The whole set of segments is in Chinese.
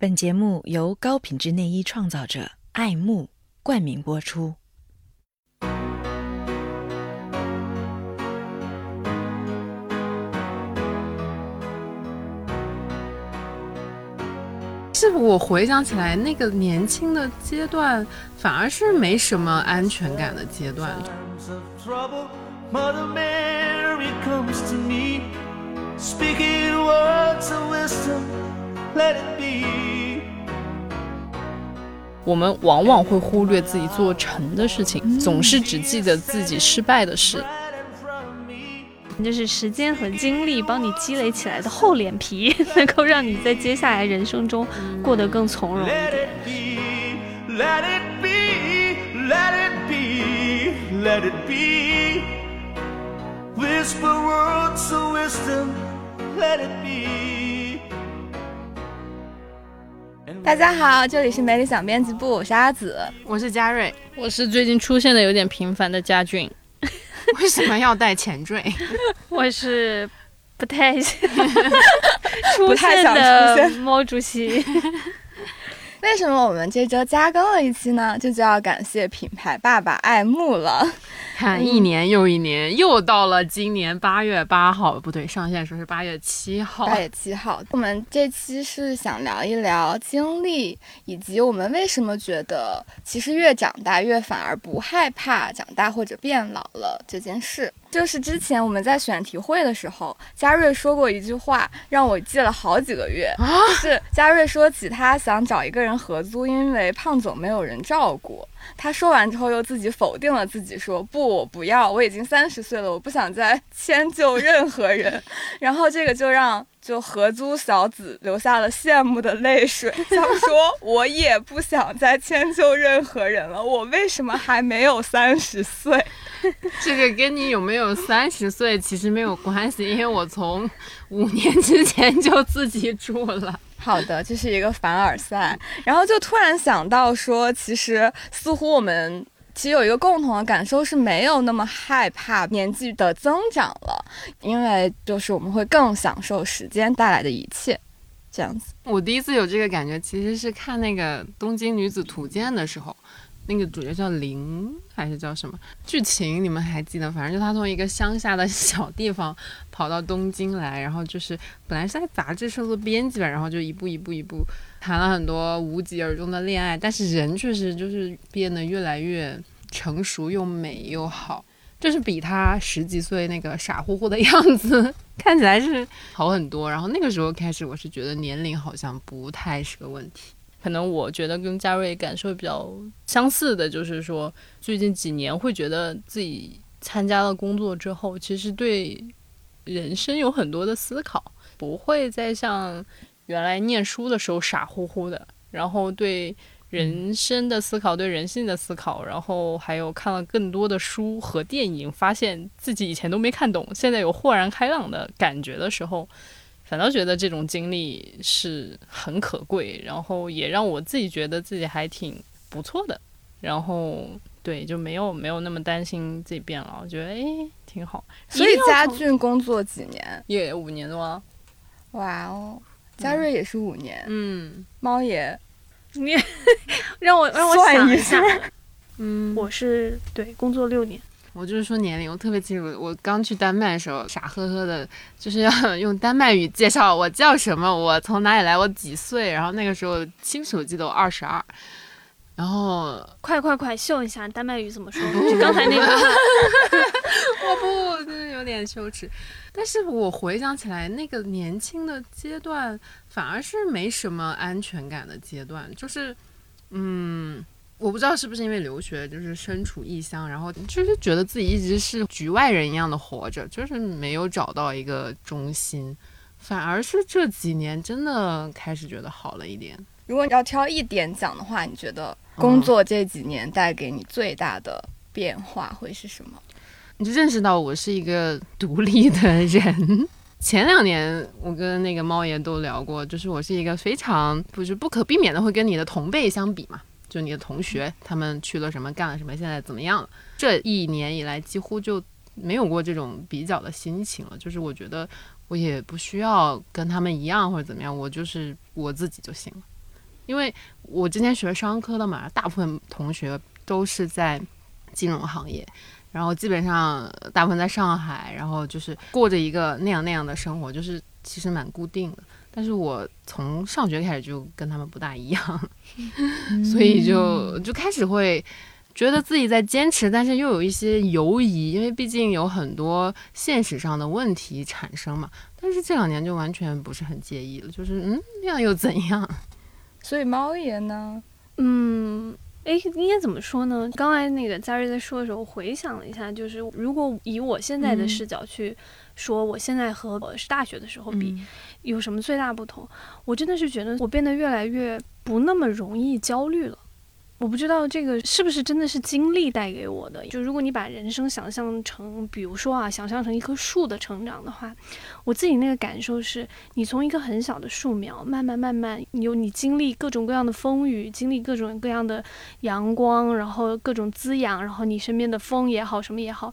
本节目由高品质内衣创造者爱慕冠名播出。是我回想起来，那个年轻的阶段，反而是没什么安全感的阶段。我们往往会忽略自己做成的事情，总是只记得自己失败的事。就是时间和精力帮你积累起来的厚脸皮，能够让你在接下来人生中过得更从容一点。Let it be, words of wisdom, let it be. 大家好，这里是美理想编辑部，我是阿紫。我是佳瑞，我是最近出现的有点频繁的佳俊，为什么要带前缀？我是不太 出不太想现的出现毛主席。为什么我们这周加更了一期呢？这就要感谢品牌爸爸爱慕了。看一年又一年，又到了今年八月八号，不对，上线时候是八月七号。八月七号，我们这期是想聊一聊经历，以及我们为什么觉得其实越长大越反而不害怕长大或者变老了这件事。就是之前我们在选题会的时候，嘉瑞说过一句话，让我记了好几个月。就是嘉瑞说起他想找一个人合租，因为胖总没有人照顾。他说完之后又自己否定了自己，说不，我不要，我已经三十岁了，我不想再迁就任何人。然后这个就让就合租小子流下了羡慕的泪水，想说 我也不想再迁就任何人了，我为什么还没有三十岁？这个跟你有没有三十岁其实没有关系，因为我从五年之前就自己住了。好的，这是一个凡尔赛。然后就突然想到说，其实似乎我们其实有一个共同的感受是没有那么害怕年纪的增长了，因为就是我们会更享受时间带来的一切，这样子。我第一次有这个感觉，其实是看那个《东京女子图鉴》的时候，那个主角叫林还是叫什么？剧情你们还记得？反正就他从一个乡下的 小地方跑到东京来，然后就是本来是在杂志社做编辑吧，然后就一步一步一步谈了很多无疾而终的恋爱，但是人确实就是变得越来越成熟又美又好。就是比他十几岁那个傻乎乎的样子 看起来是好很多。然后那个时候开始，我是觉得年龄好像不太是个问题。可能我觉得跟嘉瑞感受比较相似的，就是说最近几年会觉得自己参加了工作之后，其实对人生有很多的思考，不会再像原来念书的时候傻乎乎的，然后对人生的思考、对人性的思考，然后还有看了更多的书和电影，发现自己以前都没看懂，现在有豁然开朗的感觉的时候。反倒觉得这种经历是很可贵，然后也让我自己觉得自己还挺不错的，然后对就没有没有那么担心自己变老，我觉得诶挺好。所以家俊工作几年？也五年多啊，哇哦，嘉瑞也是五年，嗯猫也你 让我让我想一下，嗯，我是对工作六年，我就是说年龄，我特别清楚，我刚去丹麦的时候，傻呵呵的，就是要 用丹麦语介绍我叫什么，我从哪里来，我几岁，然后那个时候清楚记得我二十二，然后快快快秀一下丹麦语怎么说？就刚才那个，我不，真的有点羞耻。但是我回想起来，那个年轻的阶段反而是没什么安全感的阶段，就是，嗯，我不知道是不是因为留学，就是身处异乡，然后就是觉得自己一直是局外人一样的活着，就是没有找到一个中心。反而是这几年真的开始觉得好了一点。如果你要挑一点讲的话，你觉得工作这几年带给你最大的变化会是什么？你就认识到我是一个独立的人。前两年我跟那个猫爷都聊过，就是我是一个非常不是不可避免的会跟你的同辈相比嘛，就你的同学他们去了什么干了什么，现在怎么样了？这一年以来几乎就没有过这种比较的心情了，就是我觉得我也不需要跟他们一样或者怎么样，我就是我自己就行了。因为我之前学商科的嘛，大部分同学都是在金融行业，然后基本上大部分在上海，然后就是过着一个那样那样的生活，就是其实蛮固定的。但是我从上学开始就跟他们不大一样，所以就就开始会觉得自己在坚持，但是又有一些犹疑，因为毕竟有很多现实上的问题产生嘛。但是这两年就完全不是很介意了，就是嗯，那样又怎样？所以猫爷呢？嗯，哎，应该怎么说呢？刚才那个嘉瑞在说的时候，我回想了一下，就是如果以我现在的视角去说，我现在和我是大学的时候比，有什么最大不同？我真的是觉得我变得越来越不那么容易焦虑了。我不知道这个是不是真的是经历带给我的。就如果你把人生想象成，比如说啊，想象成一棵树的成长的话，我自己那个感受是，你从一棵很小的树苗，慢慢慢慢，有你经历各种各样的风雨，经历各种各样的阳光，然后各种滋养，然后你身边的风也好，什么也好，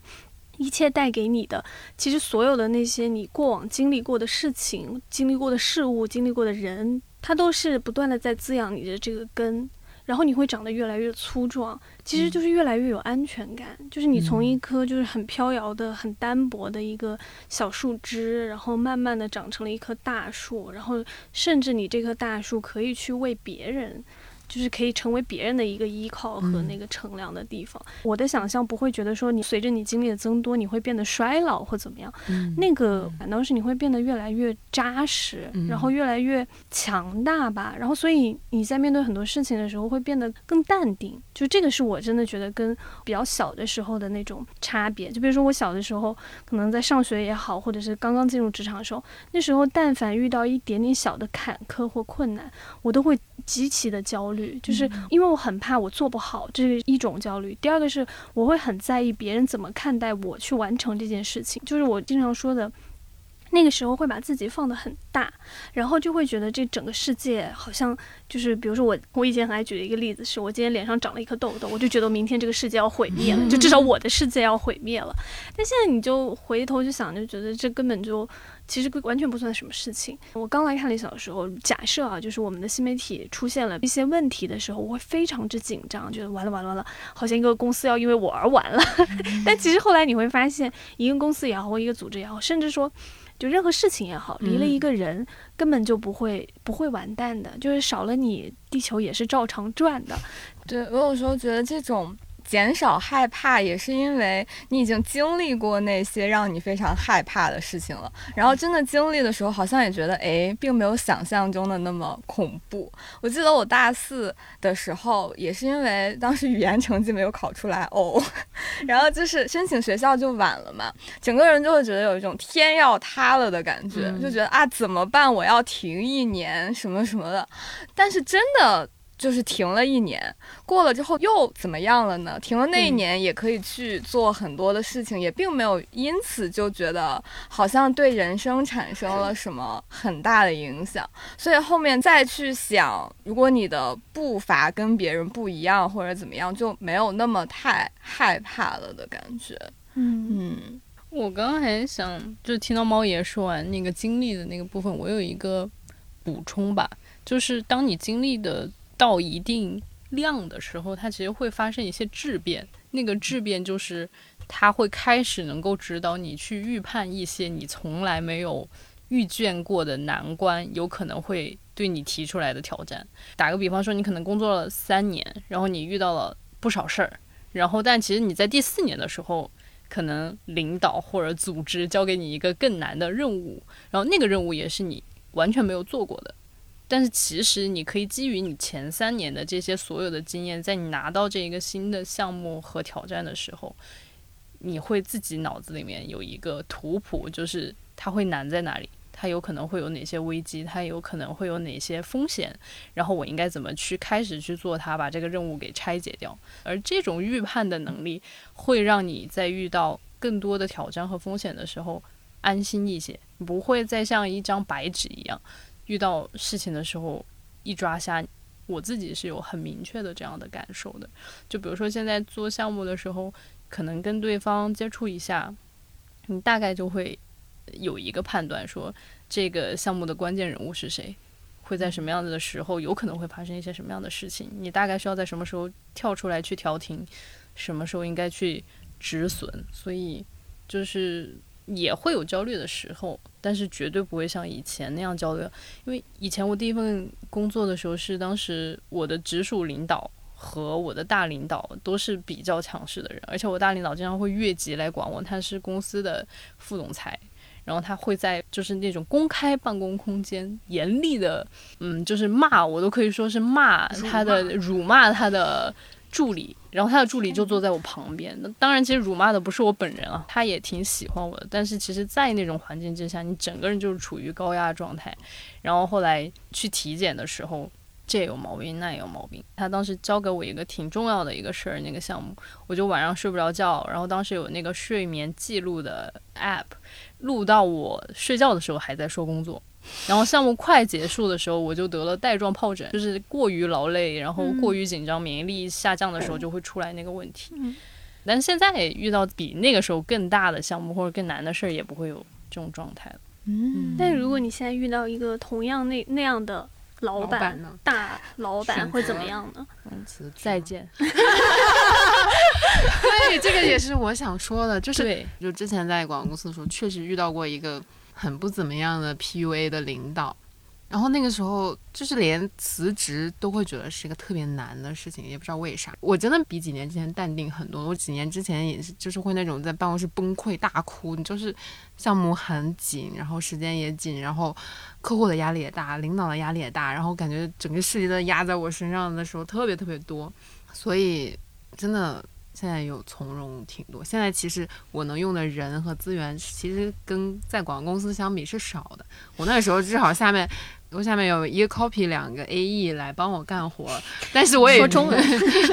一切带给你的，其实所有的那些你过往经历过的事情、经历过的事物、经历过的人，它都是不断的在滋养你的这个根。然后你会长得越来越粗壮，其实就是越来越有安全感。就是你从一棵就是很飘摇的、很单薄的一个小树枝，然后慢慢的长成了一棵大树，然后甚至你这棵大树可以去为别人。就是可以成为别人的一个依靠和那个乘凉的地方。我的想象不会觉得说你随着你经历的增多，你会变得衰老或怎么样。那个反倒是你会变得越来越扎实，然后越来越强大吧。然后所以你在面对很多事情的时候会变得更淡定。就这个是我真的觉得跟比较小的时候的那种差别。就比如说我小的时候，可能在上学也好，或者是刚刚进入职场的时候，那时候但凡遇到一点点小的坎坷或困难，我都会极其的焦虑。就是因为我很怕我做不好，这是一种焦虑。第二个是我会很在意别人怎么看待我去完成这件事情。就是我经常说的，那个时候会把自己放得很大，然后就会觉得这整个世界好像就是，比如说我我以前很爱举的一个例子是，我今天脸上长了一颗痘痘，我就觉得明天这个世界要毁灭了，就至少 我的世界要毁灭了。但现在你就回头去想，就觉得这根本就。其实完全不算什么事情。我刚来看理想的时候，假设啊，就是我们的新媒体出现了一些问题的时候，我会非常之紧张，觉得完了完了完了，好像一个公司要因为我而完了。但其实后来你会发现，一个公司也好，或一个组织也好，甚至说就任何事情也好，离了一个人根本就不会不会完蛋的，就是少了你，地球也是照常转的。对我有时候觉得这种。减少害怕也是因为你已经经历过那些让你非常害怕的事情了，然后真的经历的时候，好像也觉得哎，并没有想象中的那么恐怖。我记得我大四的时候，也是因为当时语言成绩没有考出来哦，然后就是申请学校就晚了嘛，整个人就会觉得有一种天要塌了的感觉，就觉得啊怎么办？我要停一年什么什么的，但是真的。就是停了一年，过了之后又怎么样了呢？停了那一年也可以去做很多的事情，也并没有因此就觉得好像对人生产生了什么很大的影响。所以后面再去想，如果你的步伐跟别人不一样或者怎么样，就没有那么太害怕了的感觉。嗯嗯，我刚刚还想，就听到猫爷说完那个经历的那个部分，我有一个补充吧，就是当你经历的。到一定量的时候，它其实会发生一些质变。那个质变就是，它会开始能够指导你去预判一些你从来没有遇见过的难关，有可能会对你提出来的挑战。打个比方说，你可能工作了三年，然后你遇到了不少事儿，然后但其实你在第四年的时候，可能领导或者组织交给你一个更难的任务，然后那个任务也是你完全没有做过的。但是其实你可以基于你前三年的这些所有的经验，在你拿到这一个新的项目和挑战的时候，你会自己脑子里面有一个图谱，就是它会难在哪里，它有可能会有哪些危机，它有可能会有哪些风险，然后我应该怎么去开始去做它，把这个任务给拆解掉。而这种预判的能力，会让你在遇到更多的挑战和风险的时候安心一些，不会再像一张白纸一样。遇到事情的时候，一抓瞎，我自己是有很明确的这样的感受的。就比如说现在做项目的时候，可能跟对方接触一下，你大概就会有一个判断，说这个项目的关键人物是谁，会在什么样子的时候有可能会发生一些什么样的事情，你大概需要在什么时候跳出来去调停，什么时候应该去止损，所以就是也会有焦虑的时候，但是绝对不会像以前那样焦虑，因为以前我第一份工作的时候是当时我的直属领导。和我的大领导都是比较强势的人，而且我大领导经常会越级来管我。他是公司的副总裁，然后他会在就是那种公开办公空间严厉的，嗯，就是骂我都可以说是骂他的辱骂他的助理，然后他的助理就坐在我旁边。那当然，其实辱骂的不是我本人啊，他也挺喜欢我的。但是其实，在那种环境之下，你整个人就是处于高压状态。然后后来去体检的时候。这有毛病，那也有毛病。他当时交给我一个挺重要的一个事儿，那个项目，我就晚上睡不着觉。然后当时有那个睡眠记录的 app，录到我睡觉的时候还在说工作。然后项目快结束的时候，我就得了带状疱疹，就是过于劳累，然后过于紧张，免疫力下降的时候就会出来那个问题。但现在遇到比那个时候更大的项目或者更难的事儿，也不会有这种状态了。嗯，但如果你现在遇到一个同样那那样的。老板呢？大老板会怎么样呢？再见。对，这个也是我想说的，就是就之前在广告公司的时候，确实遇到过一个很不怎么样的 PUA 的领导。然后那个时候，就是连辞职都会觉得是一个特别难的事情，也不知道为啥。我真的比几年之前淡定很多。我几年之前也是，就是会那种在办公室崩溃大哭。你就是项目很紧，然后时间也紧，然后客户的压力也大，领导的压力也大，然后感觉整个事情都压在我身上的时候特别特别多。所以真的现在有从容挺多。现在其实我能用的人和资源，其实跟在广告公司相比是少的。我那时候至少下面。我下面有一个 copy，两个 AE 来帮我干活，但是我也说中文，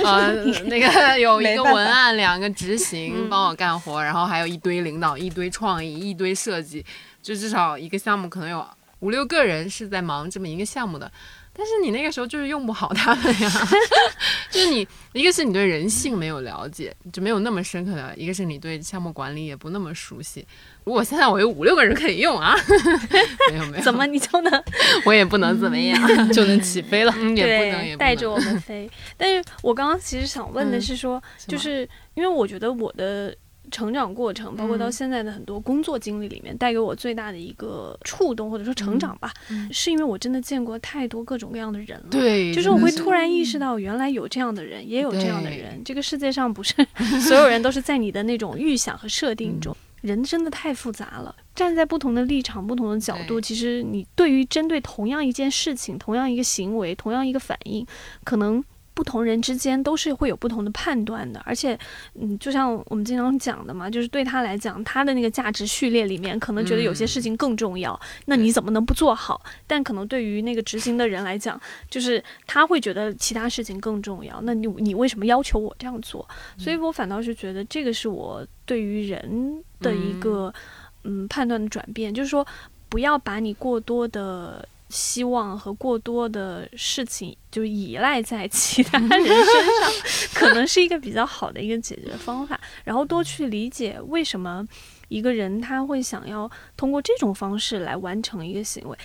呃，那个有一个文案，两个执行帮我干活，然后还有一堆领导，一堆创意，一堆设计，就至少一个项目可能有五六个人是在忙这么一个项目的。但是你那个时候就是用不好他们呀，就是你一个是你对人性没有了解，就没有那么深刻的；一个是你对项目管理也不那么熟悉。如果现在我有五六个人可以用啊，没有没有，怎么你就能？我也不能怎么样，就能起飞了，也不能也带着我们飞。但是我刚刚其实想问的是说，就是因为我觉得我的。成长过程，包括到现在的很多工作经历里面，带给我最大的一个触动或者说成长吧，是因为我真的见过太多各种各样的人了。对，就是我会突然意识到，原来有这样的人，也有这样的人。这个世界上不是 所有人都是在你的那种预想和设定中，人真的太复杂了。站在不同的立场、不同的角度，其实你对于针对同样一件事情、同样一个行为、同样一个反应，可能。不同人之间都是会有不同的判断的，而且，嗯，就像我们经常讲的嘛，就是对他来讲，他的那个价值序列里面，可能觉得有些事情更重要，那你怎么能不做好？但可能对于那个执行的人来讲，就是他会觉得其他事情更重要，那你你为什么要求我这样做？所以我反倒是觉得这个是我对于人的一个嗯判断的转变，就是说不要把你过多的。希望和过多的事情就依赖在其他人身上，可能是一个比较好的一个解决方法。然后多去理解为什么一个人他会想要通过这种方式来完成一个行为。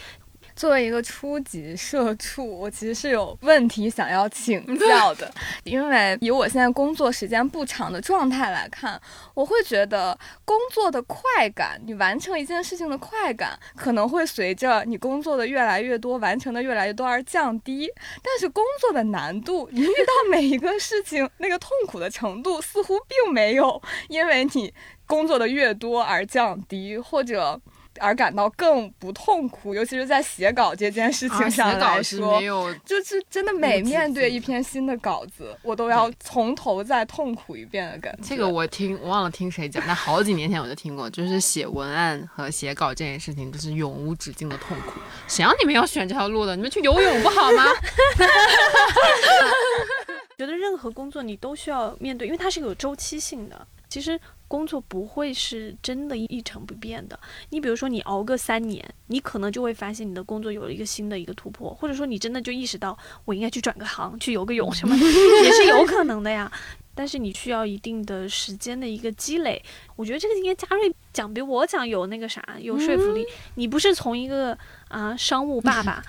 作为一个初级社畜，我其实是有问题想要请 教的。因为以我现在工作时间不长的状态来看，我会觉得工作的快感，你完成一件事情的快感，可能会随着你工作的越来越多，完成的越来越多而降低。但是工作的难度，你遇到每一个事情，那个痛苦的程度似乎并没有因为你工作的越多而降低，或者。而感到更不痛苦，尤其是在写稿这件事情上来说，就是真的每面对一篇新的稿子，我都要从头再痛苦一遍的感觉。这个我听，我忘了听谁讲，但好几年前我就听过，就是写文案和写稿这件事情，就是永无止境的痛苦。谁让你们要选这条路的？你们去游泳不好吗？觉得任何工作你都需要面对，因为它是有周期性的。其实工作不会是真的一成不变的。你比如说，你熬个三年，你可能就会发现你的工作有了一个新的一个突破，或者说你真的就意识到我应该去转个行，去游个泳什么的，也是有可能的呀。但是你需要一定的时间的一个积累，我觉得这个应该嘉瑞讲比我讲有那个啥有说服力。你不是从一个啊商务爸爸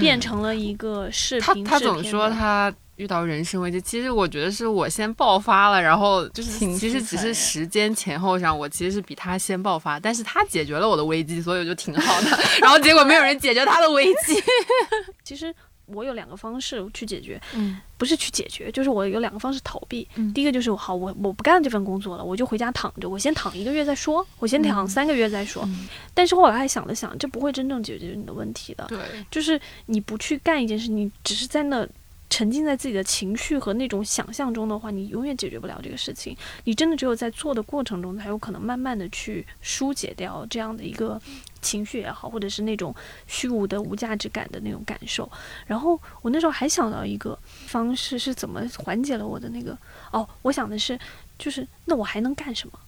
变成了一个视他频，他总说他遇到人生危机，其实我觉得是我先爆发了，然后就是其实只是时间前后上，我其实是比他先爆发，但是他解决了我的危机，所以我就挺好的。然后结果没有人解决他的危机。其实我有两个方式去解决，嗯不是去解决，就是我有两个方式逃避。嗯第一个就是好，我我不干这份工作了，我就回家躺着，我先躺一个月再说，我先躺嗯三个月再说。嗯但是后来还想了想，这不会真正解决你的问题的。对，就是你不去干一件事，你只是在那沉浸在自己的情绪和那种想象中的话，你永远解决不了这个事情。你真的只有在做的过程中，才有可能慢慢的去疏解掉这样的一个情绪也好，或者是那种虚无的无价值感的那种感受。然后我那时候还想到一个方式是怎么缓解了我的那个哦，我想的是，就是那我还能干什么？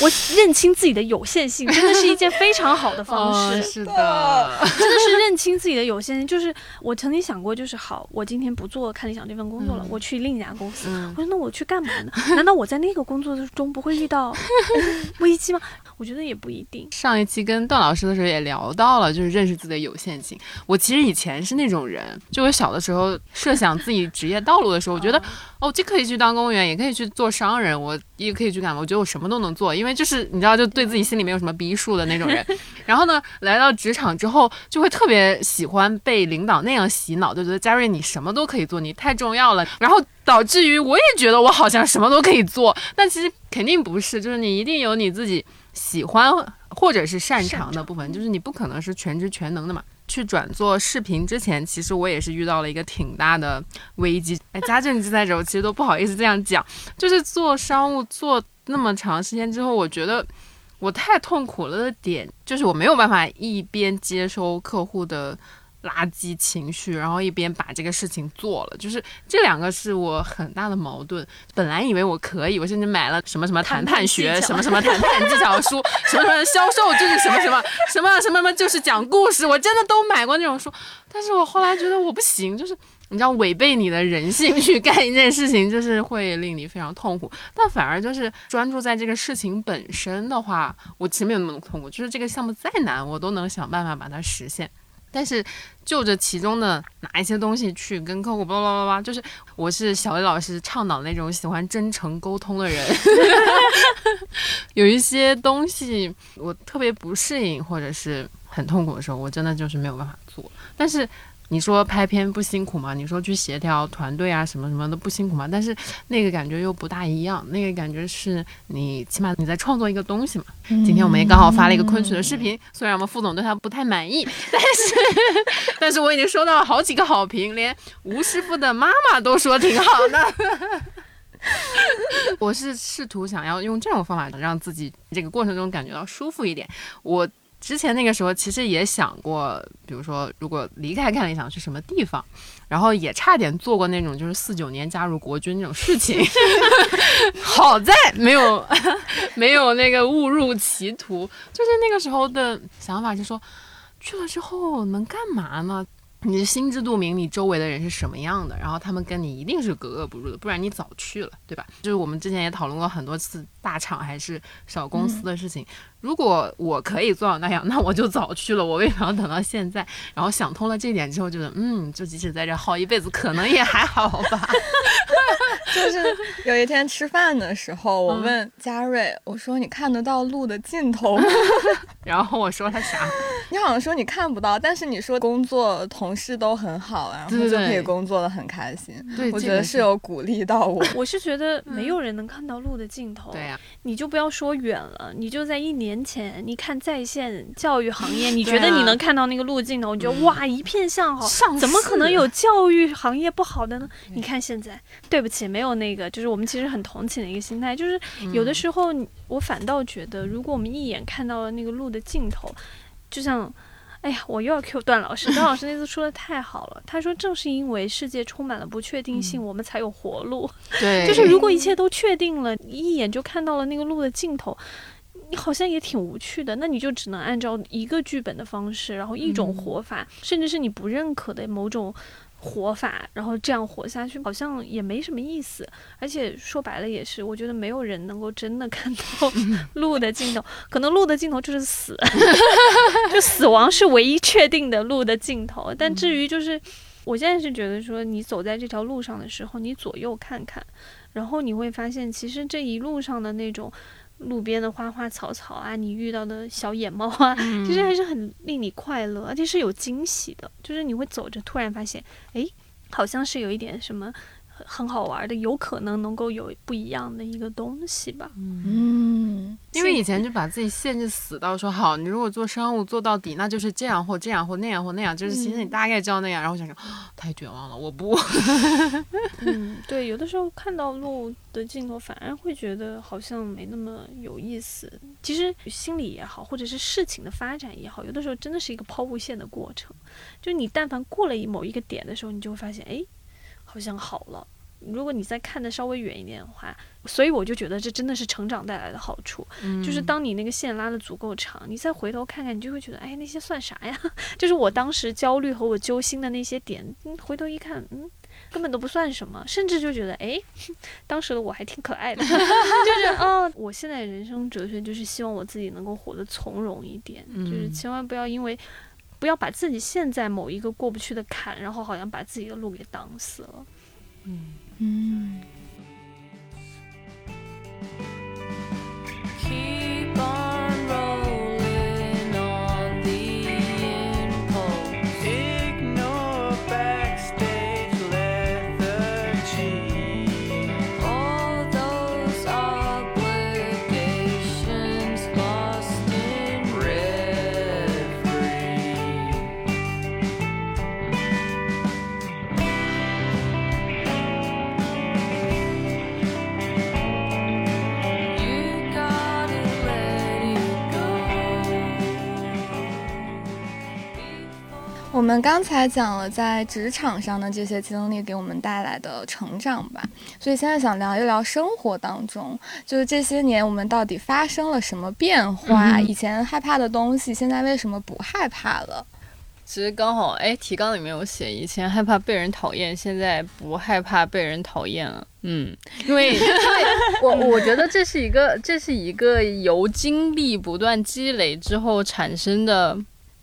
我认清自己的有限性，真的是一件非常好的方式。哦是的，真的是认清自己的有限性。就是我曾经想过，就是好，我今天不做看理想这份工作了，嗯我去另一家公司。嗯我说那我去干嘛呢？难道我在那个工作中不会遇到 危机吗？我觉得也不一定。上一期跟段老师的时候也聊到了，就是认识自己的有限性。我其实以前是那种人，就我小的时候设想自己职业道路的时候，我觉得哦，既可以去当公务员，也可以去做商人，我也可以去干嘛？我觉得我什么都能做，因为就是你知道，就对自己心里没有什么逼数的那种人。然后呢，来到职场之后，就会特别喜欢被领导那样洗脑，就觉得嘉瑞你什么都可以做，你太重要了。然后导致于我也觉得我好像什么都可以做，但其实肯定不是，就是你一定有你自己喜欢或者是擅长的部分，就是你不可能是全职全能的嘛。去转做视频之前，其实我也是遇到了一个挺大的危机。哎，家政记载者，我其实都不好意思这样讲，就是做商务做那么长时间之后，我觉得我太痛苦了的点，就是我没有办法一边接收客户的垃圾情绪，然后一边把这个事情做了，就是这两个是我很大的矛盾。本来以为我可以，我甚至买了什么什么谈判学，什么什么谈判技巧书，什么什么销售就是什么什么什么什么什么就是讲故事，我真的都买过那种书。但是我后来觉得我不行，就是你知道违背你的人性去干一件事情，就是会令你非常痛苦。但反而就是专注在这个事情本身的话，我其实没有那么痛苦。就是这个项目再难，我都能想办法把它实现。但是就着其中的哪一些东西去跟客户叭叭叭叭，就是我是小魏老师倡导那种喜欢真诚沟通的人，有一些东西我特别不适应或者是很痛苦的时候，我真的就是没有办法做。但是你说拍片不辛苦吗？你说去协调团队啊什么什么的不辛苦吗？但是那个感觉又不大一样，那个感觉是你起码你在创作一个东西嘛。今天我们也刚好发了一个昆曲的视频，虽然我们副总对他不太满意，但是 但是我已经收到了好几个好评，连吴师傅的妈妈都说挺好的。我是试图想要用这种方法让自己这个过程中感觉到舒服一点。我之前那个时候其实也想过，比如说如果离开看理想去什么地方，然后也差点做过那种就是四九年加入国军这种事情，好在没有 没有那个误入歧途。就是那个时候的想法是说，去了之后能干嘛呢？你心知肚明，你周围的人是什么样的，然后他们跟你一定是格格不入的，不然你早去了，对吧？就是我们之前也讨论过很多次大厂还是小公司的事情。如果我可以做到那样，那我就早去了，我为什么要等到现在？然后想通了这点之后，觉得嗯，就即使在这耗一辈子，可能也还好吧。就是有一天吃饭的时候，我问嘉瑞，我说你看得到路的尽头吗？然后我说他啥？你好像说你看不到，但是你说工作同事都很好，然后就可以工作的很开心。对，我觉得是有鼓励到我。我是觉得没有人能看到路的尽头。对呀、你就不要说远了，你就在一年前，你看在线教育行业，你觉得你能看到那个路尽头，你觉得嗯哇一片向好，上怎么可能有教育行业不好的呢？你看现在，对不起，没有那个，就是我们其实很同情的一个心态，就是有的时候你我反倒觉得，如果我们一眼看到了那个路的尽头，就像。哎呀，我又要 Q 段老师，段老师那次说的太好了。他说，正是因为世界充满了不确定性，我们才有活路。对，就是如果一切都确定了，一眼就看到了那个路的尽头，你好像也挺无趣的。那你就只能按照一个剧本的方式，然后一种活法，甚至是你不认可的某种。活法，然后这样活下去，好像也没什么意思。而且说白了也是，我觉得没有人能够真的看到 路的尽头，可能路的尽头就是死，就死亡是唯一确定的路的尽头。但至于就是，我现在是觉得说，你走在这条路上的时候，你左右看看，然后你会发现，其实这一路上的那种。路边的花花草草啊，你遇到的小野猫啊，其实还是很令你快乐，而且是有惊喜的。就是你会走着，突然发现，哎，好像是有一点什么。很好玩的，有可能能够有不一样的一个东西吧。嗯，因为以前就把自己限制死到说好，你如果做商务做到底，那就是这样或这样或那样或那样，就是其实你大概知道那样。然后想想，太绝望了，我不。嗯，对，有的时候看到路的尽头，反而会觉得好像没那么有意思。其实心理也好，或者是事情的发展也好，有的时候真的是一个抛物线的过程。就你但凡过了某一个点的时候，你就会发现，哎。好像好了。如果你再看的稍微远一点的话，所以我就觉得这真的是成长带来的好处。就是当你那个线拉的足够长，你再回头看看，你就会觉得，哎，那些算啥呀？就是我当时焦虑和我揪心的那些点，回头一看，嗯，根本都不算什么。甚至就觉得，哎，当时的我还挺可爱的。就是哦，我现在人生哲学就是希望我自己能够活得从容一点，就是千万不要因为。不要把自己陷在某一个过不去的坎，然后好像把自己的路给挡死了。嗯嗯。我们刚才讲了在职场上的这些经历给我们带来的成长吧，所以现在想聊一聊生活当中，就是这些年我们到底发生了什么变化？以前害怕的东西，现在为什么不害怕了？其实刚好，哎，提纲里面有写，以前害怕被人讨厌，现在不害怕被人讨厌了。嗯，因为 因为我我觉得这是一个这是一个由经历不断积累之后产生的。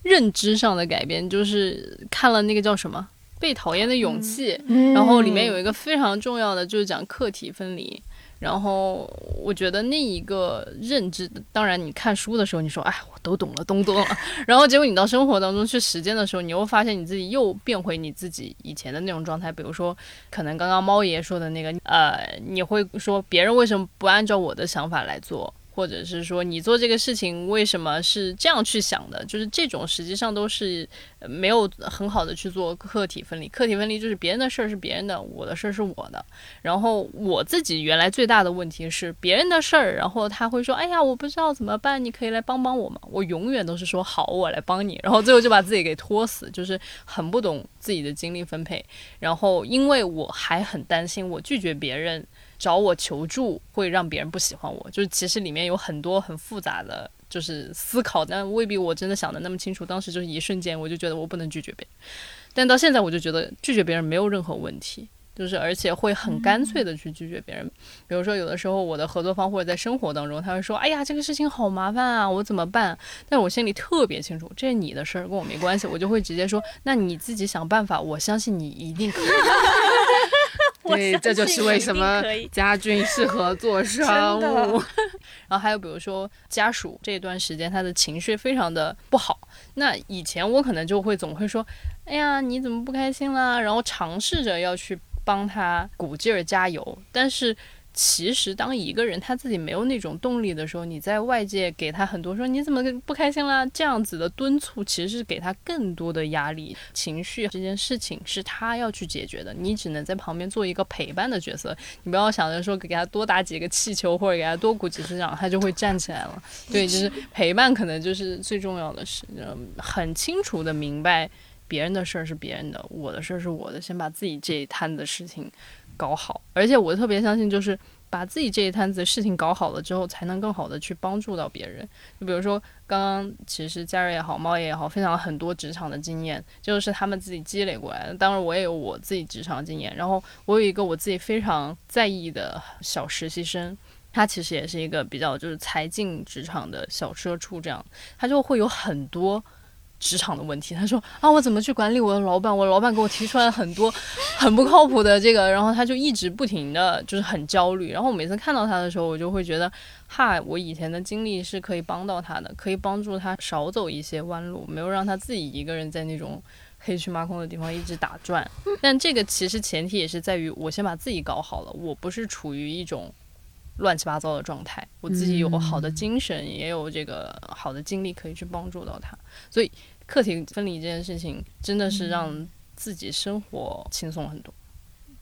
认知上的改变，就是看了那个叫什么《被讨厌的勇气》，然后里面有一个非常重要的，就是讲客体分离。然后我觉得那一个认知，当然你看书的时候你说哎我都懂了，都懂了，然后结果你到生活当中去实践的时候，你又发现你自己又变回你自己以前的那种状态。比如说，可能刚刚猫爷说的那个，呃，你会说别人为什么不按照我的想法来做？或者是说你做这个事情为什么是这样去想的？就是这种实际上都是没有很好的去做客体分离。客体分离就是别人的事儿是别人的，我的事儿是我的。然后我自己原来最大的问题是别人的事儿，然后他会说：“哎呀，我不知道怎么办，你可以来帮帮我吗？”我永远都是说：“好，我来帮你。”然后最后就把自己给拖死，就是很不懂自己的精力分配。然后因为我还很担心，我拒绝别人。找我求助会让别人不喜欢我，就是其实里面有很多很复杂的，就是思考，但未必我真的想的那么清楚。当时就是一瞬间，我就觉得我不能拒绝别人，但到现在我就觉得拒绝别人没有任何问题，就是而且会很干脆的去拒绝别人。比如说有的时候我的合作方或者在生活当中，他会说：“哎呀，这个事情好麻烦啊，我怎么办？”但我心里特别清楚，这是你的事儿，跟我没关系，我就会直接说：“那你自己想办法，我相信你一定可以。” 对，这就是为什么家俊适合做商务。然后还有比如说家属这段时间他的情绪非常的不好，那以前我可能就会总会说，哎呀你怎么不开心啦？然后尝试着要去帮他鼓劲儿加油，但是其实，当一个人他自己没有那种动力的时候，你在外界给他很多说你怎么不开心啦这样子的敦促，其实是给他更多的压力。情绪这件事情是他要去解决的，你只能在旁边做一个陪伴的角色。你不要想着说给他多打几个气球或者给他多鼓几次掌，他就会站起来了。对，就是陪伴，可能就是最重要的事。很清楚的明白，别人的事儿是别人的，我的事儿是我的，先把自己这一摊的事情。搞好，而且我特别相信，就是把自己这一摊子事情搞好了之后，才能更好的去帮助到别人。就比如说，刚刚其实佳瑞也好，猫爷也好，分享了很多职场的经验，就是他们自己积累过来的。当然，我也有我自己职场经验。然后，我有一个我自己非常在意的小实习生，他其实也是一个比较就是才进职场的小社畜，这样他就会有很多。职场的问题，他说啊，我怎么去管理我的老板？我老板给我提出来很多很不靠谱的这个，然后他就一直不停的就是很焦虑。然后我每次看到他的时候，我就会觉得，哈，我以前的经历是可以帮到他的，可以帮助他少走一些弯路，没有让他自己一个人在那种黑黢麻空的地方一直打转。但这个其实前提也是在于我先把自己搞好了，我不是处于一种乱七八糟的状态，我自己有好的精神，也有这个好的精力可以去帮助到他，所以。课题分离这件事情真的是让自己生活轻松很多。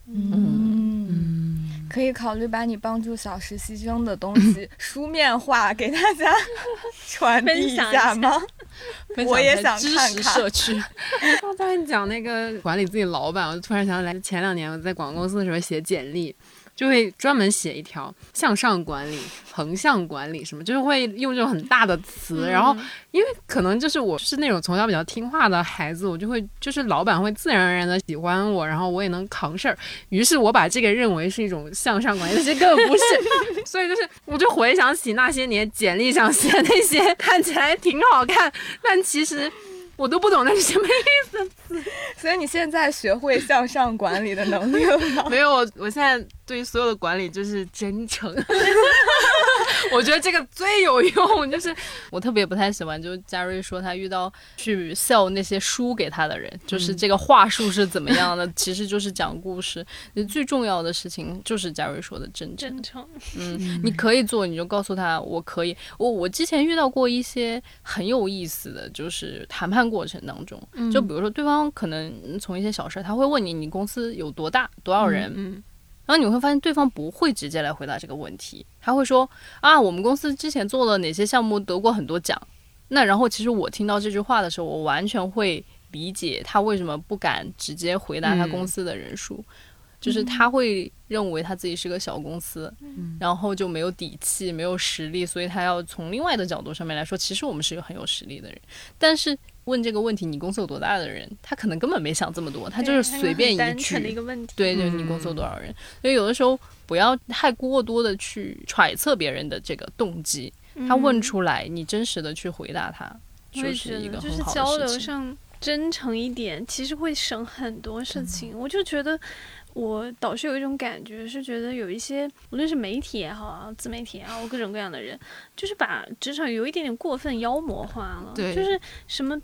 嗯，可以考虑把你帮助小实习生的东西 书面化给大家 传递一下吗？我也想看看。社区。刚才讲那个管理自己老板，我就突然想起来，前两年我在广告公司的时候写简历。就会专门写一条向上管理、横向管理什么，就是会用这种很大的词。然后，因为可能就是我是那种从小比较听话的孩子，我就会就是老板会自然而然的喜欢我，然后我也能扛事儿。于是我把这个认为是一种向上管理，其实根本不是。所以就是，我就回想起那些年简历上写那些看起来挺好看，但其实。我都不懂那是什么意思，所以你现在学会向上管理的能力了吗？没有，我我现在对于所有的管理就是真诚。我觉得这个最有用，就是我特别不太喜欢，就是嘉瑞说他遇到去 sell 那些书给他的人，就是这个话术是怎么样的，其实就是讲故事。最重要的事情就是嘉瑞说的真真诚。嗯，你可以做，你就告诉他我可以。我我之前遇到过一些很有意思的就是谈判。过程当中，就比如说对方可能从一些小事，他会问你你公司有多大多少人，然后你会发现对方不会直接来回答这个问题，他会说啊我们公司之前做了哪些项目得过很多奖，那然后其实我听到这句话的时候，我完全会理解他为什么不敢直接回答他公司的人数。就是他会认为他自己是个小公司，然后就没有底气、没有实力，所以他要从另外的角度上面来说，其实我们是一个很有实力的人。但是问这个问题，你公司有多大的人，他可能根本没想这么多，他就是随便一句。的一个问题。对，就是你公司有多少人？所以有的时候不要太过多的去揣测别人的这个动机，他问出来，你真实的去回答他，就是一个很好的交流上真诚一点，其实会省很多事情。我就觉得。我倒是有一种感觉，是觉得有一些，无论是媒体也好啊，自媒体也好，各种各样的人，就是把职场有一点点过分妖魔化了，就是什么。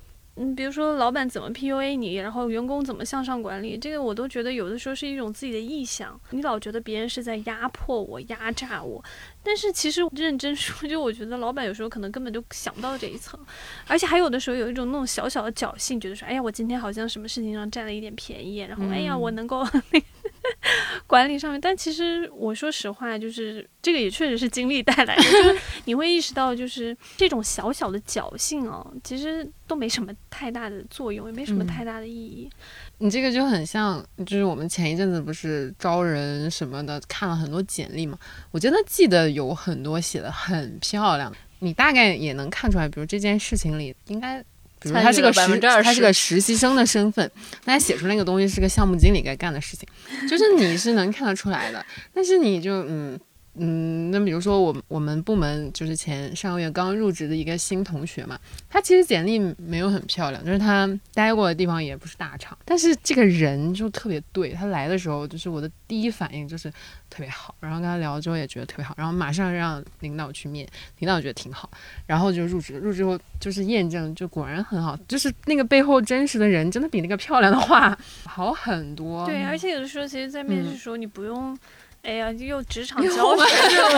嗯，比如说老板怎么 PUA 你，然后员工怎么向上管理，这个我都觉得有的时候是一种自己的臆想。你老觉得别人是在压迫我、压榨我，但是其实认真说，就我觉得老板有时候可能根本就想不到这一层，而且还有的时候有一种那种小小的侥幸，觉得说，哎呀，我今天好像什么事情上占了一点便宜，然后哎呀，我能够 管理上面。但其实我说实话，就是这个也确实是经历带来的，就是 你会意识到，就是这种小小的侥幸哦，其实都没什么。太大的作用也没什么太大的意义。你这个就很像，就是我们前一阵子不是招人什么的，看了很多简历嘛。我真的记得有很多写的很漂亮，你大概也能看出来，比如这件事情里应该，比如他是个实，他是个实习生的身份，他写出那个东西是个项目经理该干的事情，就是你是能看得出来的。但是你就嗯。嗯，那比如说我我们部门就是前上个月刚入职的一个新同学嘛，他其实简历没有很漂亮，就是他待过的地方也不是大厂，但是这个人就特别对，他来的时候就是我的第一反应就是特别好，然后跟他聊之后也觉得特别好，然后马上让领导去面，领导觉得挺好，然后就入职，入职后就是验证，就果然很好，就是那个背后真实的人真的比那个漂亮的话 好很多。对，而且有的时候其实，在面试时候你不用。哎呀，又职场 教学，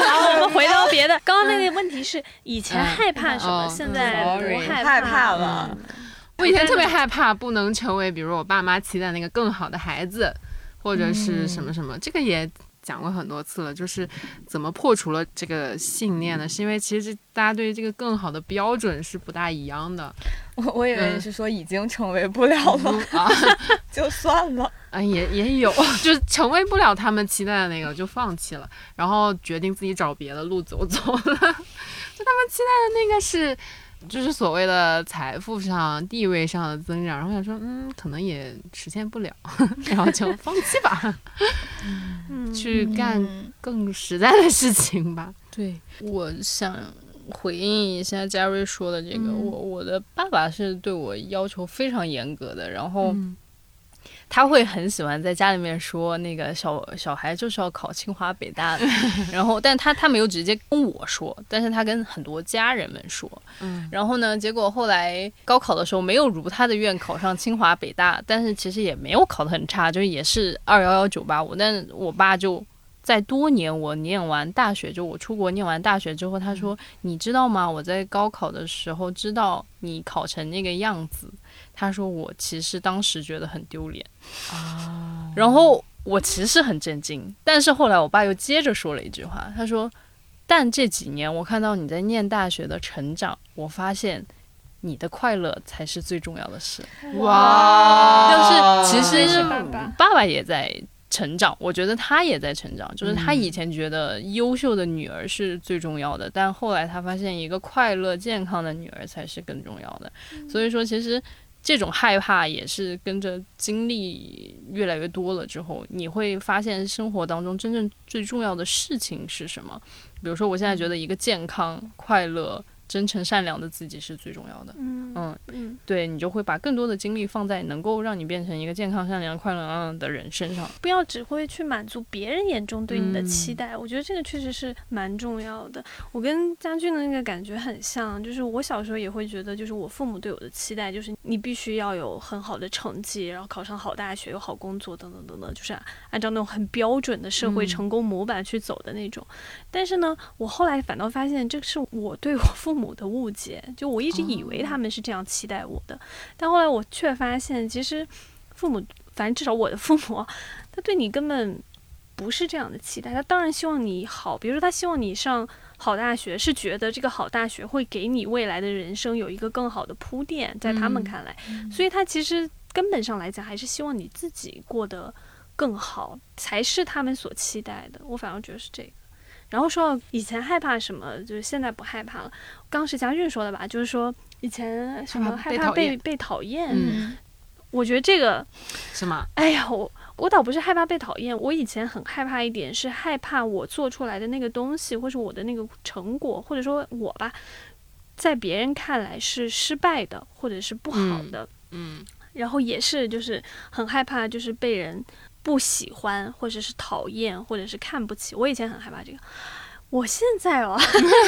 然后我们回到 别的。刚刚那个问题是以前害怕什么，嗯现在不害怕了。我以前特别害怕不能成为，比如我爸妈期待那个更好的孩子，或者是什么什么，这个也讲过很多次了。就是怎么破除了这个信念呢？是因为其实大家对于这个更好的标准是不大一样的。我我以为是说已经成为不了了，啊，就算了。啊，也也有，就是成为不了他们期待的那个，就放弃了，然后决定自己找别的路走走了。就他们期待的那个是，就是所谓的财富上、地位上的增长，然后想说，嗯，可能也实现不了，然后就 放弃吧，嗯去干嗯更实在的事情吧。对，我想回应一下嘉瑞说的这个，我我的爸爸是对我要求非常严格的，然后嗯他会很喜欢在家里面说那个小小孩就是要考清华北大的，然后但他他没有直接跟我说，但是他跟很多家人们说，嗯然后呢，结果后来高考的时候没有如他的愿考上清华北大，但是其实也没有考得很差，就是也是二幺幺九八五，但是我爸就。在多年我念完大学，就我出国念完大学之后，他说：“你知道吗？我在高考的时候知道你考成那个样子。”他说我其实当时觉得很丢脸，啊然后我其实很震惊，但是后来我爸又接着说了一句话，他说：“但这几年我看到你在念大学的成长，我发现你的快乐才是最重要的事。”哇就是其实爸爸爸爸也在成长，我觉得他也在成长。就是他以前觉得优秀的女儿是最重要的，但后来他发现一个快乐健康的女儿才是更重要的。所以说，其实这种害怕也是跟着经历越来越多了之后，你会发现生活当中真正最重要的事情是什么。比如说，我现在觉得一个健康、快乐、真诚、善良的自己是最重要的。嗯嗯，嗯，对你就会把更多的精力放在能够让你变成一个健康、善良、快乐的人身上。不要只会去满足别人眼中对你的嗯期待，我觉得这个确实是蛮重要的。我跟家俊的那个感觉很像，就是我小时候也会觉得，就是我父母对我的期待，就是你必须要有很好的成绩，然后考上好大学，有好工作，等等等等，就是按照那种很标准的社会嗯成功模板去走的那种。但是呢，我后来反倒发现，这是我对我父母的误解，就我一直以为他们是这样期待我的，但后来我却发现，其实父母，反正至少我的父母啊，他对你根本不是这样的期待，他当然希望你好，比如说他希望你上好大学，是觉得这个好大学会给你未来的人生有一个更好的铺垫，在他们嗯看来，所以他其实根本上来讲，还是希望你自己过得更好，才是他们所期待的。我反而觉得是这个。然后说到以前害怕什么，就是现在不害怕了。刚是佳俊说的吧，就是说以前什么害怕被被被讨厌，嗯，我觉得这个是吗？哎呀，我我倒不是害怕被讨厌，我以前很害怕一点是害怕我做出来的那个东西，或是我的那个成果，或者说我吧，在别人看来是失败的，或者是不好的，嗯然后也是就是很害怕，就是被人不喜欢，或者是讨厌，或者是看不起。我以前很害怕这个。我现在哦，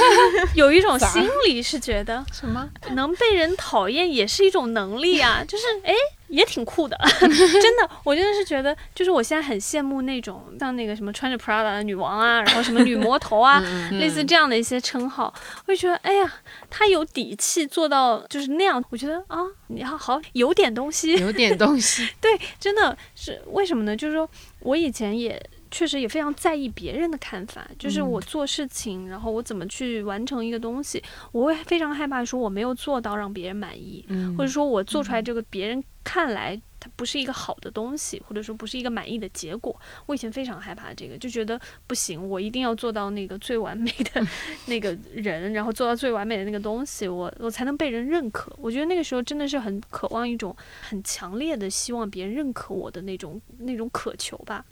有一种心理是觉得什么？能被人讨厌也是一种能力啊，就是哎，也挺酷的，真的，我真的是觉得，就是我现在很羡慕那种像那个什么穿着 Prada 的女王啊，然后什么女魔头啊，嗯类似这样的一些称号，我就觉得，哎呀，她有底气做到就是那样，我觉得啊，你好好有点东西，有点东西。对，真的是为什么呢？就是说我以前也确实也非常在意别人的看法，就是我做事情，然后我怎么去完成一个东西，我会非常害怕说我没有做到让别人满意，嗯或者说我做出来这个别人看来它不是一个好的东西，或者说不是一个满意的结果。我以前非常害怕这个，就觉得不行，我一定要做到那个最完美的 那个人，然后做到最完美的那个东西，我我才能被人认可。我觉得那个时候真的是很渴望一种很强烈的希望别人认可我的那种那种渴求吧。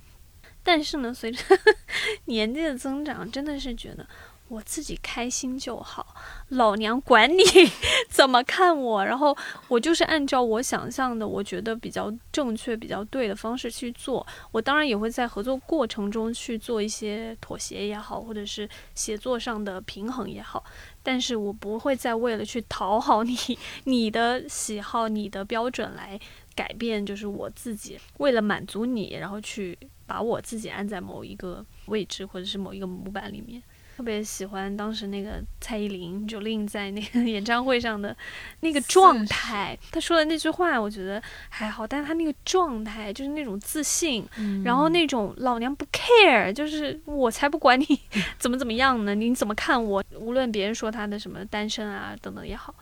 但是呢，随着 年纪的增长，真的是觉得我自己开心就好，老娘管你 怎么看我，然后我就是按照我想象的，我觉得比较正确、比较对的方式去做。我当然也会在合作过程中去做一些妥协也好，或者是协作上的平衡也好，但是我不会再为了去讨好你、你的喜好、你的标准来改变，就是我自己为了满足你，然后去。把我自己按在某一个位置或者是某一个模板里面。特别喜欢当时那个蔡依林 Jolin 在那个 演唱会上的那个状态，她说的那句话，我觉得还好，但是她那个状态就是那种自信，然后那种老娘不 care，就是我才不管你 怎么怎么样呢，你怎么看我？无论别人说她的什么单身啊等等也好，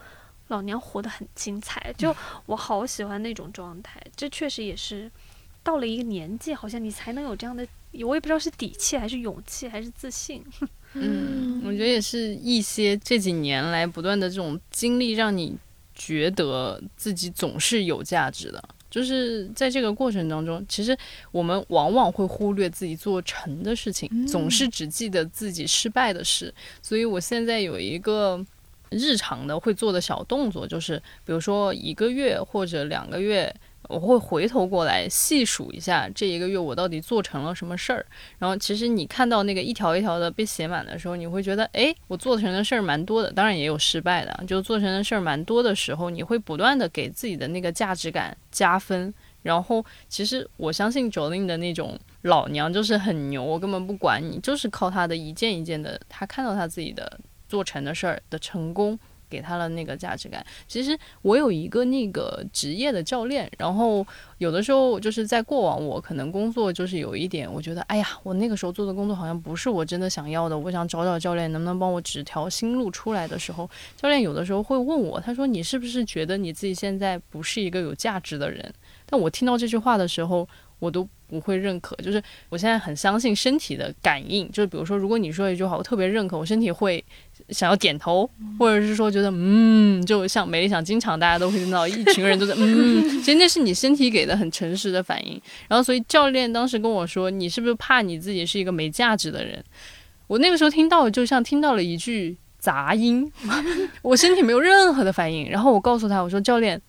老娘活得很精彩，就我好喜欢那种状态。这确实也是到了一个年纪，好像你才能有这样的，我也不知道是底气还是勇气还是自信。嗯，我觉得也是一些这几年来不断的这种经历，让你觉得自己总是有价值的。就是在这个过程当中，其实我们往往会忽略自己做成的事情，总是只记得自己失败的事。所以我现在有一个日常的会做的小动作，就是比如说一个月或者两个月。我会回头过来细数一下这一个月我到底做成了什么事儿，然后其实你看到那个一条一条的被写满的时候，你会觉得，哎，我做成的事儿蛮多的，当然也有失败的，就做成的事儿蛮多的时候，你会不断的给自己的那个价值感加分。然后其实我相信 Jolin 的那种老娘就是很牛，我根本不管你，就是靠他的一件一件的，他看到他自己的做成的事儿的成功。给他了那个价值感。其实我有一个那个职业的教练，然后有的时候就是在过往，我可能工作就是有一点，我觉得哎呀，我那个时候做的工作好像不是我真的想要的。我想找找教练能不能帮我指条新路出来的时候，教练有的时候会问我，他说你是不是觉得你自己现在不是一个有价值的人？但我听到这句话的时候，我都不会认可。就是我现在很相信身体的感应，就是比如说，如果你说一句话，我特别认可，我身体会。想要点头，或者是说觉得嗯，就像美丽想经常，大家都会听到一群人都在 嗯，其实那是你身体给的很诚实的反应。然后，所以教练当时跟我说：“你是不是怕你自己是一个没价值的人？”我那个时候听到，就像听到了一句杂音，我身体没有任何的反应。然后我告诉他：“我说教练，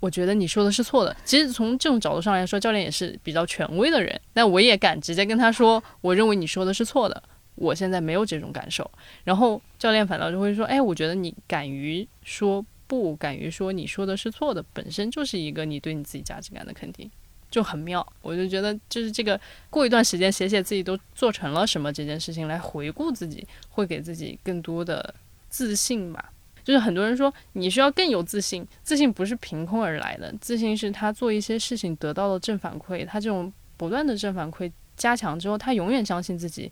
我觉得你说的是错的。其实从这种角度上来说，教练也是比较权威的人，但我也敢直接跟他说，我认为你说的是错的。”我现在没有这种感受，然后教练反倒就会说：“哎，我觉得你敢于说不，敢于说你说的是错的，本身就是一个你对你自己价值感的肯定，就很妙。”我就觉得，就是这个过一段时间写写自己都做成了什么这件事情来回顾自己，会给自己更多的自信吧。就是很多人说你需要更有自信，自信不是凭空而来的，自信是他做一些事情得到了正反馈，他这种不断的正反馈加强之后，他永远相信自己。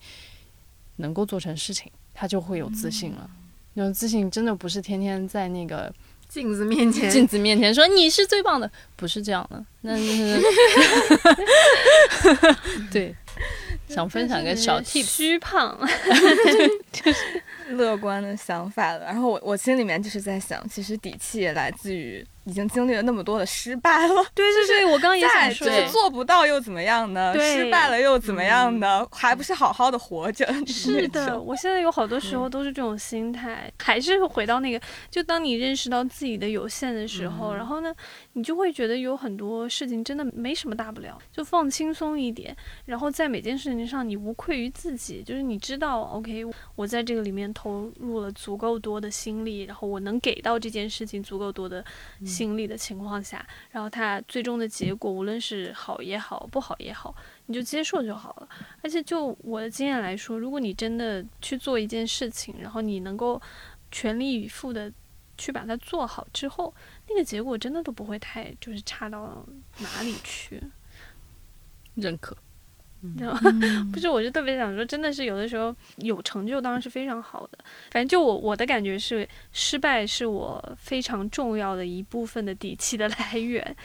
能够做成事情，他就会有自信了。那种自信真的不是天天在那个镜子面前，镜子面前说你是最棒的，不是这样的。那是 对，想分享个小 tip，虚胖，就是 乐观的想法了。然后我我心里面就是在想，其实底气也来自于。已经经历了那么多的失败了，对，就是我刚刚也想说是，做不到又怎么样呢？失败了又怎么样呢？还不是好好的活着。是的，我现在有好多时候都是这种心态，还是回到那个，就当你认识到自己的有限的时候，然后呢，你就会觉得有很多事情真的没什么大不了，就放轻松一点，然后在每件事情上你无愧于自己，就是你知道，OK，我在这个里面投入了足够多的心力，然后我能给到这件事情足够多的。经历的情况下，然后它最终的结果，无论是好也好，不好也好，你就接受就好了。而且就我的经验来说，如果你真的去做一件事情，然后你能够全力以赴的去把它做好之后，那个结果真的都不会太就是差到哪里去。认可。不是，我就特别想说，真的是有的时候有成就当然是非常好的。反正就我我的感觉是，失败是我非常重要的一部分的底气的 来源。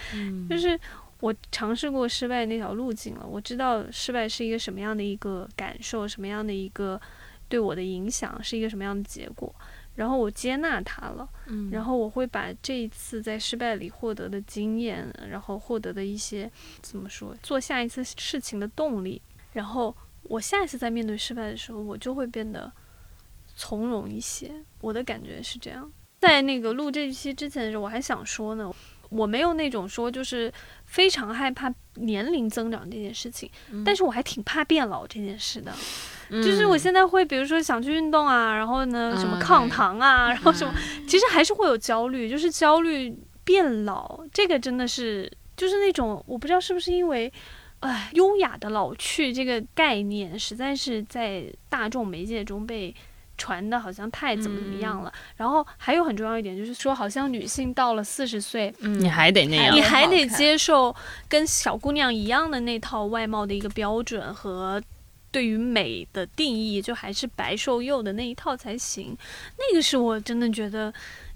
就是我尝试过失败那条路径了，我知道失败是一个什么样的一个感受，什么样的一个对我的影响，是一个什么样的结果。然后我接纳它了，然后我会把这一次在失败里获得的经验，然后获得的一些怎么说，做下一次事情的动力，然后我下一次在面对失败的时候，我就会变得从容一些。我的感觉是这样。在那个录这一期之前的时候，我还想说呢，我没有那种说就是非常害怕年龄增长这件事情，但是我还挺怕变老这件事的。就是我现在会，比如说想去运动啊，然后呢，什么抗糖啊，然后什么，其实还是会有焦虑，就是焦虑变老，这个真的是，就是那种我不知道是不是因为，哎，优雅的老去这个概念，实在是在大众媒介中被传的好像太怎么怎么样了。然后还有很重要一点就是说，好像女性到了四十岁，你还得那样你，还得接受跟小姑娘一样的那套外貌的一个标准和对于美的定义，就还是白瘦幼的那一套才行。那个是我真的觉得。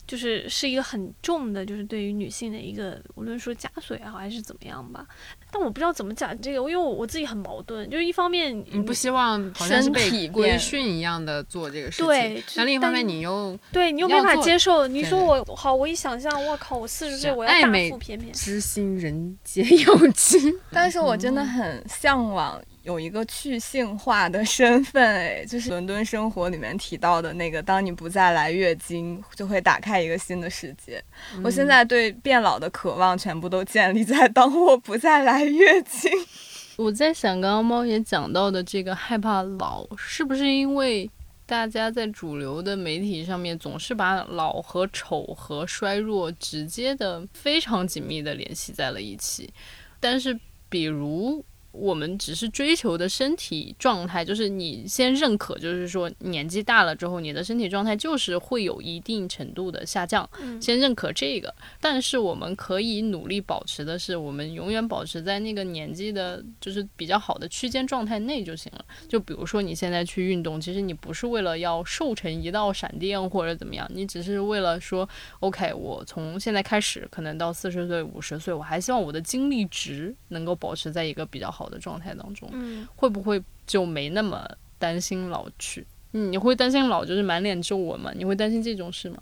就是是一个很重的，就是对于女性的一个，无论说枷锁也好，还是怎么样吧。但我不知道怎么讲这个，因为我我自己很矛盾，就是一方面你不希望好像是身被体规训一样的做这个事情，对但另一方面你又对你又没法接受。你说我好，我一想象，我靠，我四十岁我要大腹便便，知心人皆有之。但是我真的很向往有一个去性化的身份，哎，就是伦敦生活里面提到的那个，当你不再来月经，就会打开一个新的世界。我现在对变老的渴望全部都建立在当我不再来月经。我在想，刚刚猫也讲到的这个害怕老，是不是因为大家在主流的媒体上面总是把老和丑和衰弱直接的非常紧密的联系在了一起？但是，比如我们只是追求的身体状态，就是你先认可，就是说年纪大了之后，你的身体状态就是会有一定程度的下降，嗯先认可这个。但是我们可以努力保持的是，我们永远保持在那个年纪的，就是比较好的区间状态内就行了。就比如说你现在去运动，其实你不是为了要瘦成一道闪电或者怎么样，你只是为了说，OK，我从现在开始，可能到四十岁、五十岁，我还希望我的精力值能够保持在一个比较好的状态当中。嗯，会不会就没那么担心老去？嗯你会担心老就是满脸皱纹吗？你会担心这种事吗？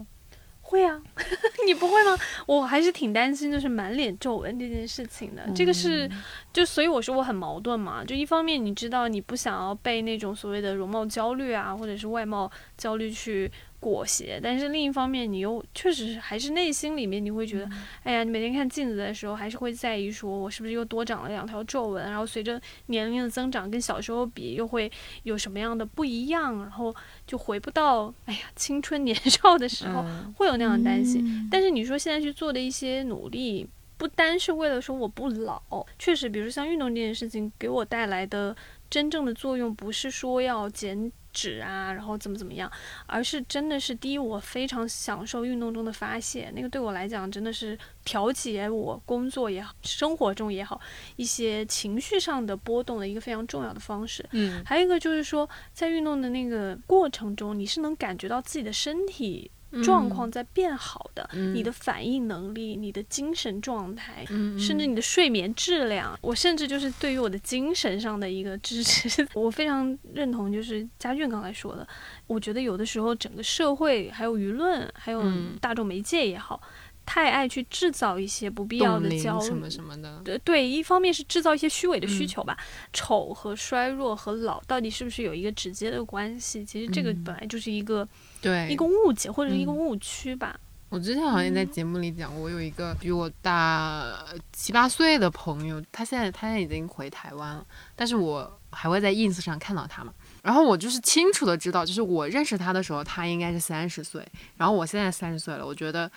会啊，你不会吗？我还是挺担心，就是满脸皱纹这件事情的。这个是，就所以我说我很矛盾嘛。就一方面你知道你不想要被那种所谓的容貌焦虑啊，或者是外貌焦虑去裹挟，但是另一方面你又确实是还是内心里面你会觉得，哎呀，你每天看镜子的时候还是会在意说我是不是又多长了两条皱纹，然后随着年龄的增长跟小时候比又会有什么样的不一样，然后就回不到哎呀青春年少的时候。嗯会有那样的担心。但是你说现在去做的一些努力，不单是为了说我不老，确实，比如像运动这件事情给我带来的真正的作用，不是说要减脂啊，然后怎么怎么样，而是真的是第一，我非常享受运动中的发泄，那个对我来讲真的是调节我工作也好，生活中也好一些情绪上的波动的一个非常重要的方式。嗯还有一个就是说，在运动的那个过程中，你是能感觉到自己的身体状况在变好的，嗯你的反应能力、你的精神状态，嗯甚至。你的睡眠质量，我甚至就是对于我的精神上的一个支持，我非常认同，就是佳俊刚才说的，我觉得有的时候整个社会还有舆论，还有嗯。大众媒介也好。太爱去制造一些不必要的焦虑什么什么的，对对，一方面是制造一些虚伪的需嗯求吧，丑和衰弱和老到底是不是有一个直接的关系？其实这个嗯本来就是一个、对一个误解或者是一个嗯误区吧。我之前好像在节目里讲过，我有一个比我大七八岁的朋友，他现在他现在已经回台湾了，但是我还会在 ins 上看到他嘛。然后我就是清楚的知道，就是我认识他的时候，他应该是三十岁，然后我现在三十岁了，我觉得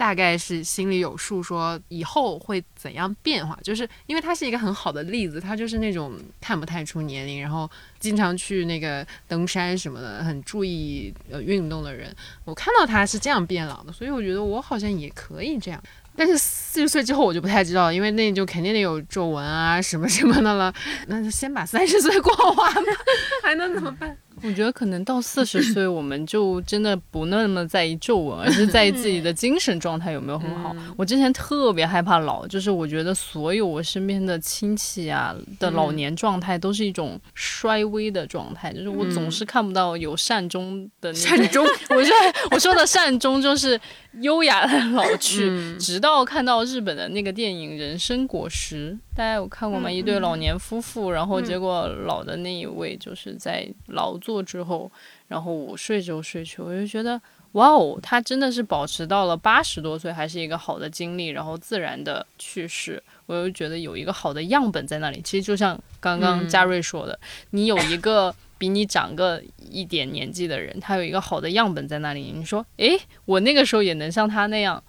大概是心里有数，说以后会怎样变化。就是因为他是一个很好的例子，他就是那种看不太出年龄，然后经常去那个登山什么的，很注意呃运动的人。我看到他是这样变老的，所以我觉得我好像也可以这样。但是四十岁之后我就不太知道，因为那就肯定得有皱纹啊什么什么的了。那就先把三十岁过完吧，还能怎么办？我觉得可能到四十岁，我们就真的不那么在意皱纹，而是在意自己的精神状态有没有很好。我之前特别害怕老，就是我觉得所有我身边的亲戚啊的老年状态都是一种衰微的状态，就是我总是看不到有善终的那种。善终，我说我说的善终就是优雅的老去，嗯直到看到日本的那个电影《人生果实》，大家有看过吗？嗯一对老年夫妇，然后嗯结果老的那一位就是在劳作之后，然后午睡就睡去，我就觉得。哇哦，他真的是保持到了八十多岁，还是一个好的经历，然后自然的去世。我又觉得有一个好的样本在那里。其实就像刚刚嗯嘉瑞说的，你有一个比你长个一点年纪的人，他有一个好的样本在那里。你说，诶，我那个时候也能像他那样，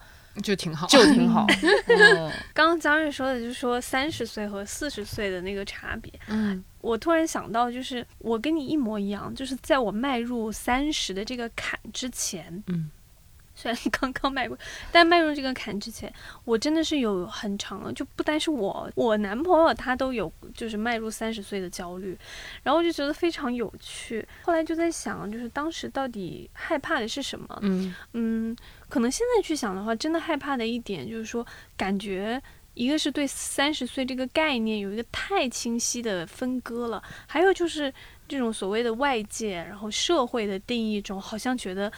就挺好，就挺好。嗯刚刚张瑞说的，就是说三十岁和四十岁的那个差别。嗯我突然想到，就是我跟你一模一样，就是在我迈入三十的这个坎之前，嗯，虽然刚刚迈过，但迈入这个坎之前，我真的是有很长的，就不单是我，我男朋友他都有就是迈入三十岁的焦虑，然后我就觉得非常有趣。后来就在想，就是当时到底害怕的是什么？嗯嗯，可能现在去想的话，真的害怕的一点就是说，感觉一个是对三十岁这个概念有一个太清晰的分割了，还有就是这种所谓的外界，然后社会的定义中，好像觉得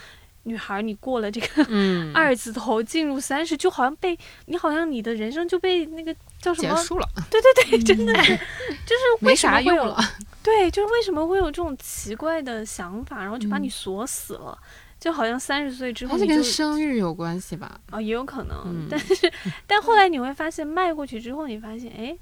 女孩儿你过了这个嗯，二字头进入三十，就好像被你好像你的人生就被那个叫什么？结束了，对对对，真的 就是为没什么会有。对，就是为什么会有这种奇怪的想法，然后就把你嗯锁死了。就好像三十岁之后它是跟生育有关系吧？啊、也有可能，嗯但是但后来你会发现，迈过去之后，你发现，哎，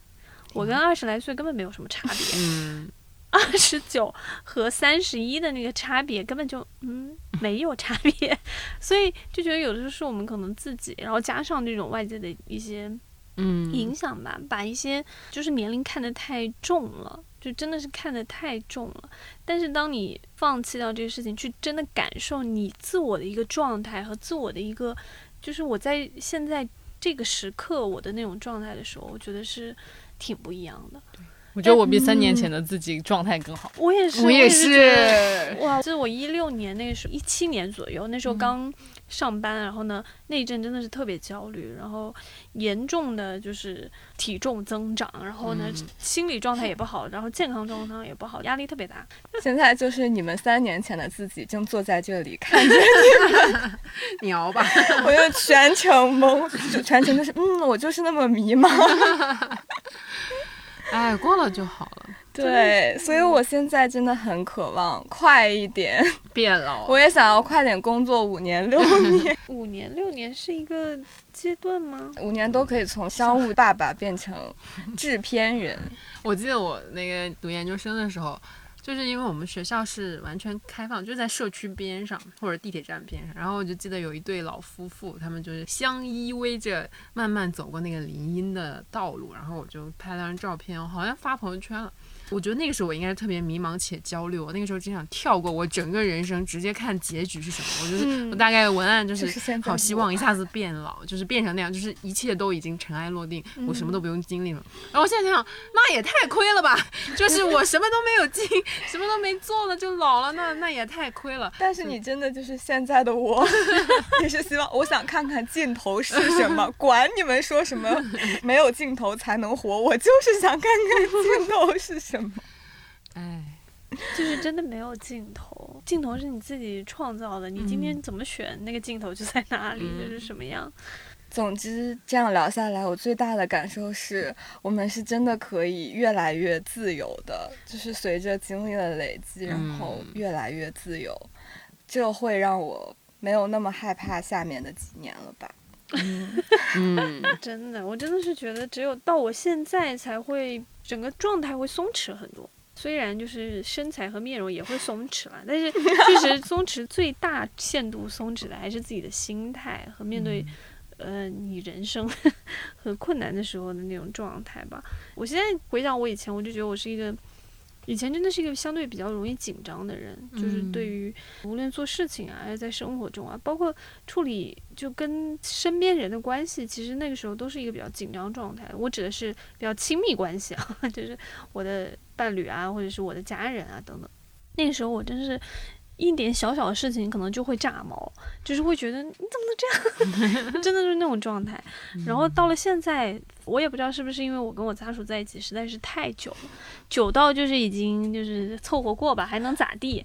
我跟二十来岁根本没有什么差别，嗯，二十九和三十一的那个差别根本就嗯没有差别，所以就觉得有的时候是我们可能自己，然后加上这种外界的一些嗯，影响吧，把一些就是年龄看得太重了，就真的是看得太重了。但是当你放弃掉这个事情，去真的感受你自我的一个状态和自我的一个，就是我在现在这个时刻我的那种状态的时候，我觉得是挺不一样的。我觉得我比三年前的自己状态更好。我也是，我也是哇，就是我一六年那个时候，一七年左右，那时候嗯刚上班，然后呢，那一阵真的是特别焦虑，然后严重的就是体重增长，然后呢，嗯心理状态也不好，然后健康状况也不好，压力特别大。现在就是你们三年前的自己正坐在这里看着，你熬吧。我就全程懵，就全程就是嗯，我就是那么迷茫。哎，过了就好了，对，所以我现在真的很渴望快一点，变老。我也想要快点工作五年六年，五年六年是一个阶段吗？五年都可以从商务爸爸变成制片人。我记得我那个读研究生的时候，就是因为我们学校是完全开放，就在社区边上或者地铁站边上，然后我就记得有一对老夫妇，他们就是相依偎着慢慢走过那个林荫的道路，然后我就拍了张照片，我好像发朋友圈了。我觉得那个时候我应该是特别迷茫且焦虑，我那个时候真想跳过我整个人生，直接看结局是什么。我就是、我大概文案就就是好希望一下子变老，就是变成那样，就是一切都已经尘埃落定，我什么都不用经历了。然后我现在想想，那也太亏了吧！就是我什么都没有经，什么都没做呢，就老了，那那也太亏了。但是你真的就是现在的我，也是希望我想看看尽头是什么，管你们说什么没有尽头才能活，我就是想看看尽头是什么。哎，就是真的没有镜头，镜头是你自己创造的，你今天怎么选，那个镜头就在哪里，就是什么样。总之，这样聊下来，我最大的感受是我们是真的可以越来越自由的，就是随着经历的累积，然后嗯越来越自由，这会让我没有那么害怕下面的几年了吧。嗯，真的，我真的是觉得只有到我现在才会整个状态会松弛很多。虽然就是身材和面容也会松弛了，但是 确实松弛最大限度松弛的还是自己的心态和面对、呃你人生 和困难的时候的那种状态吧。我现在回想我以前，我就觉得我是一个。以前真的是一个相对比较容易紧张的人，就是对于无论做事情啊，还是在生活中啊，包括处理就跟身边人的关系，其实那个时候都是一个比较紧张状态。我指的是比较亲密关系啊，就是我的伴侣啊，或者是我的家人啊等等。那个时候我真是一点小小的事情可能就会炸毛，就是会觉得你怎么能这样，真的是那种状态。然后到了现在，我也不知道是不是因为我跟我家属在一起实在是太久了，久到就是已经就是凑合过吧，还能咋地？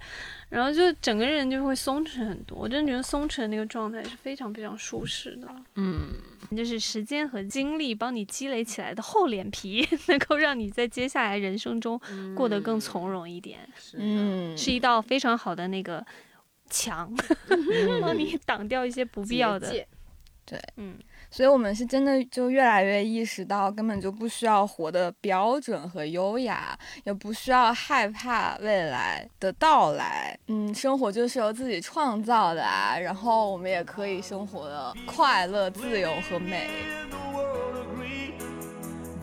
然后就整个人就会松弛很多。我真的觉得松弛的那个状态是非常非常舒适的。嗯，就是时间和精力帮你积累起来的厚脸皮，能够让你在接下来人生中过得更从容一点，嗯，是一道非常好的那个墙，帮你挡掉一些不必要的对嗯，所以我们是真的就越来越意识到，根本就不需要活得标准和优雅，也不需要害怕未来的到来。嗯，生活就是由自己创造的啊，然后我们也可以生活的快乐、自由和美。the world agree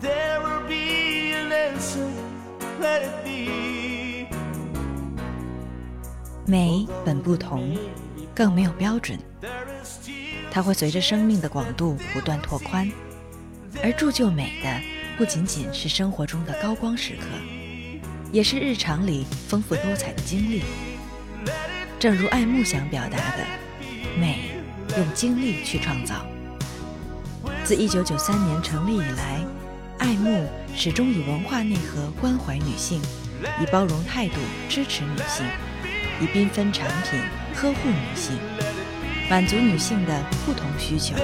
there will be an answer. Let it be. 美本不同，更没有标准，There is tears 它会随着生命的广度不断拓宽，而铸就美的不仅仅是生活中的高光时刻，也是日常里丰富多彩的经历。正如爱慕想表达的，美用经历去创造。自1993年成立以来，爱慕始终以文化内核关怀女性，以包容态度支持女性，以缤纷产品呵护女性，满足女性的不同需求。